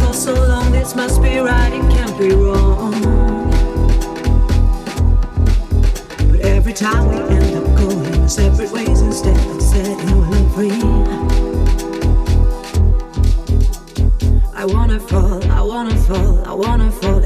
for so long. This must be right, it can't be wrong. But every time we end up going separate ways instead of setting one free. I wanna fall, I wanna fall, I wanna fall.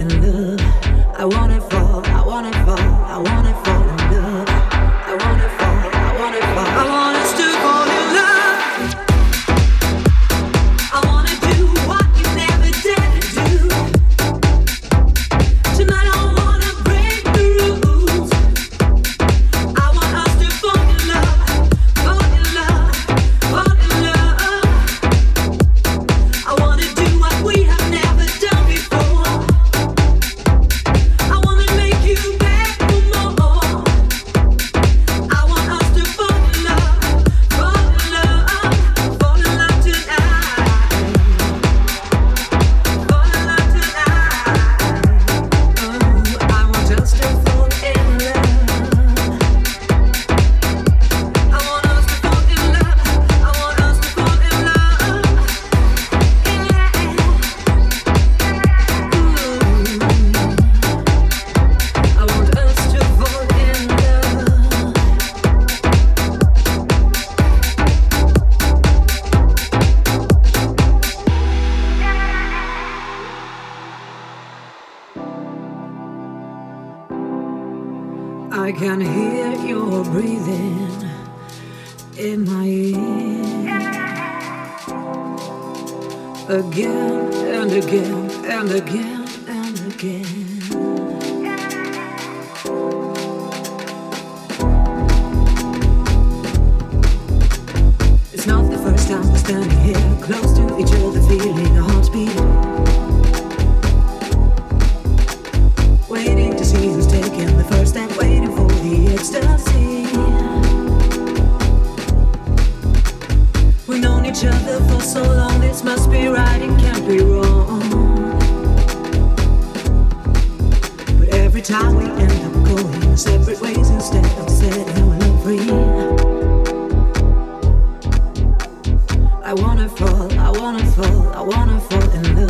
I wanna fall in love.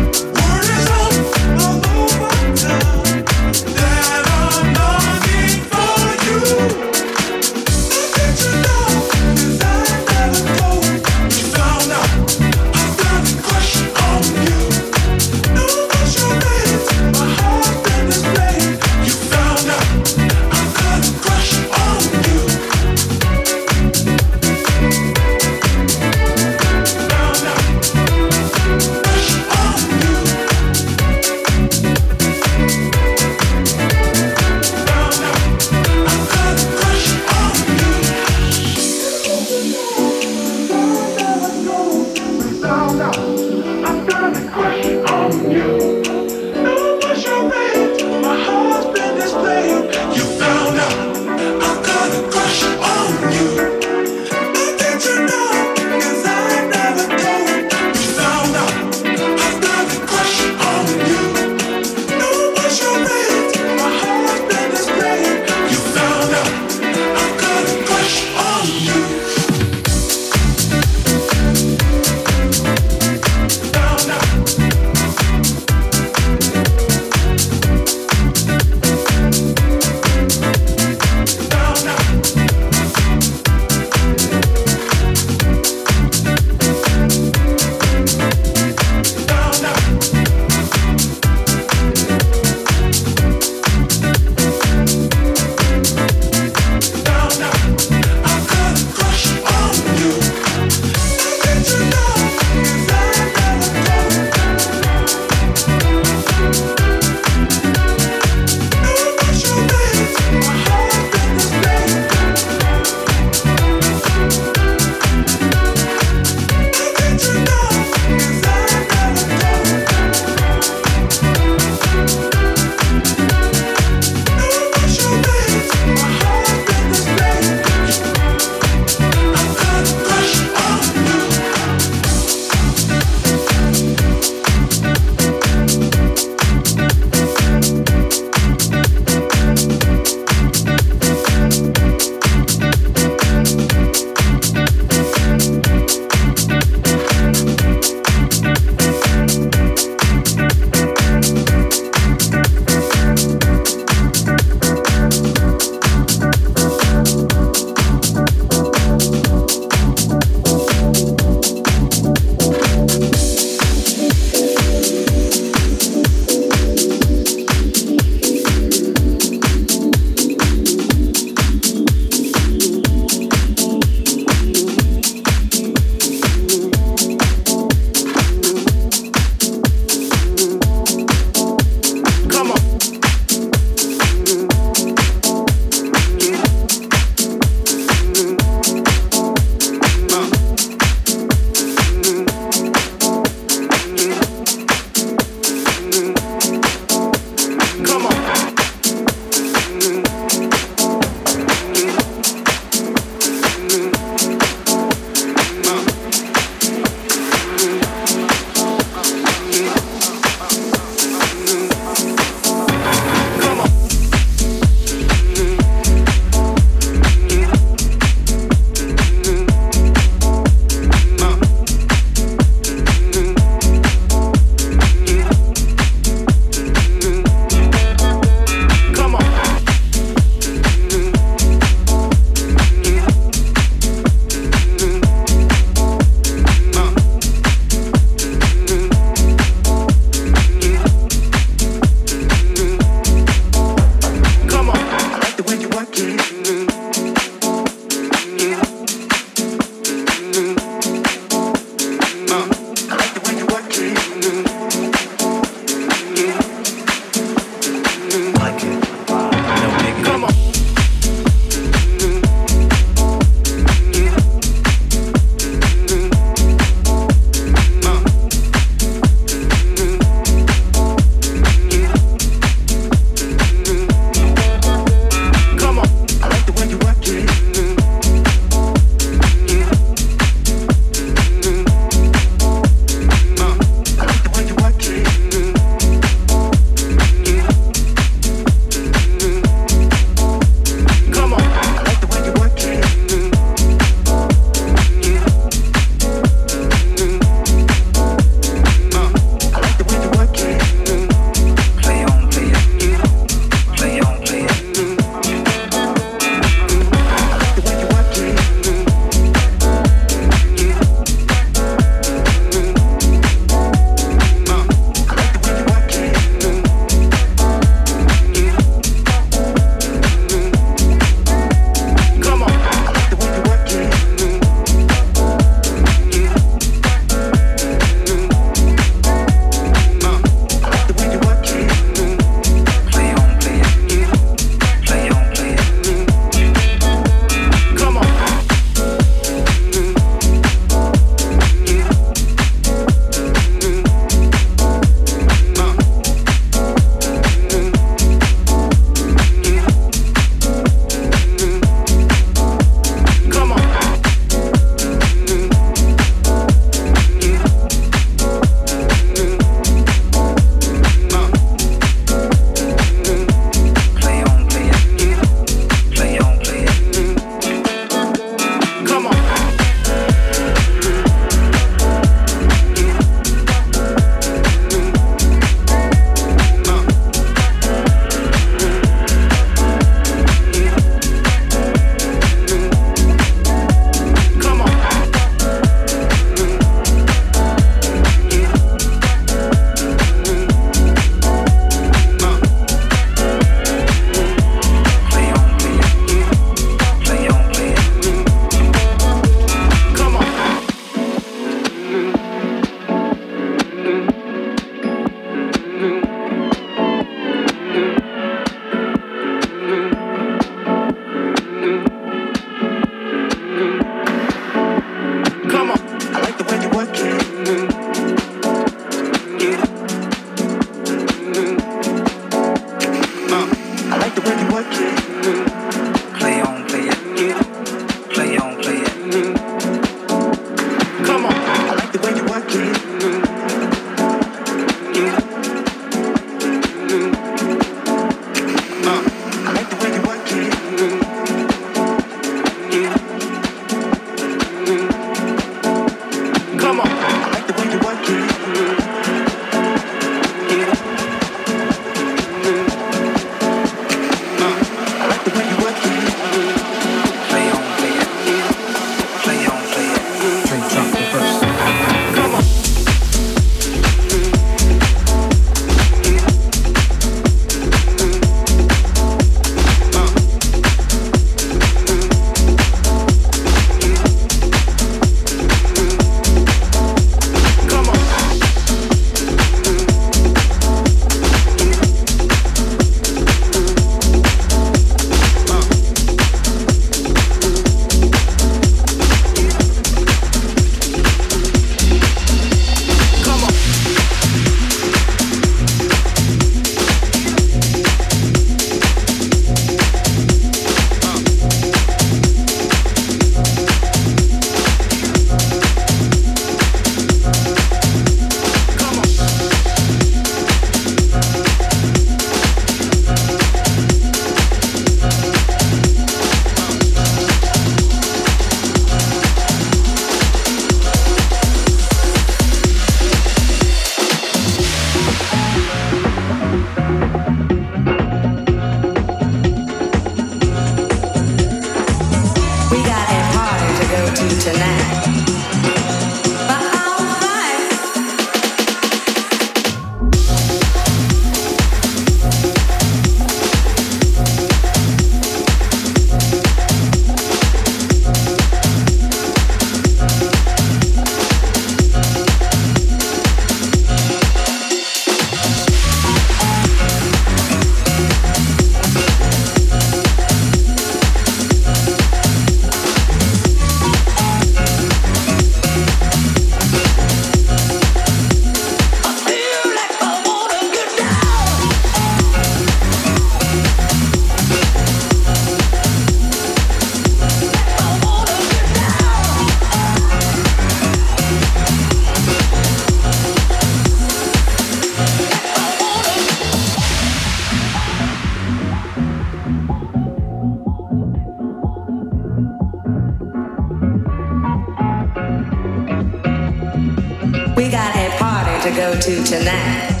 to go to tonight?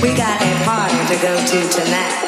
We got a party to go to tonight.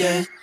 Wanna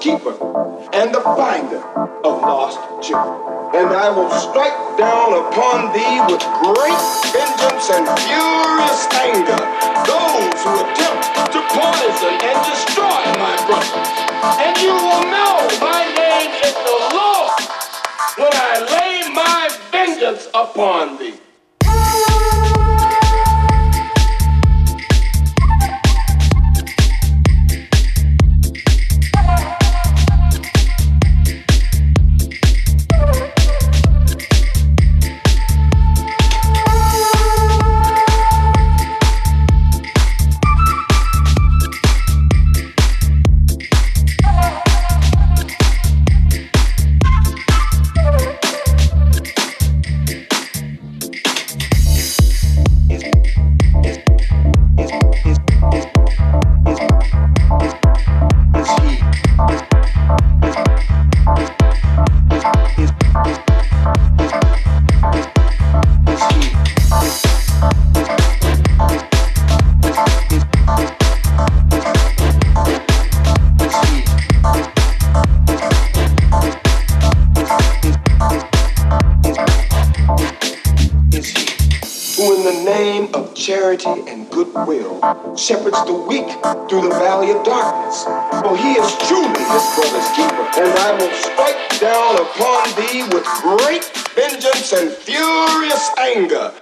keeper and the finder of lost children. And I will strike down upon thee with great vengeance and furious anger those who attempt to poison and destroy my brother. And you will know my name is the Lord when I lay my vengeance upon thee. Will strike down upon thee with great vengeance and furious anger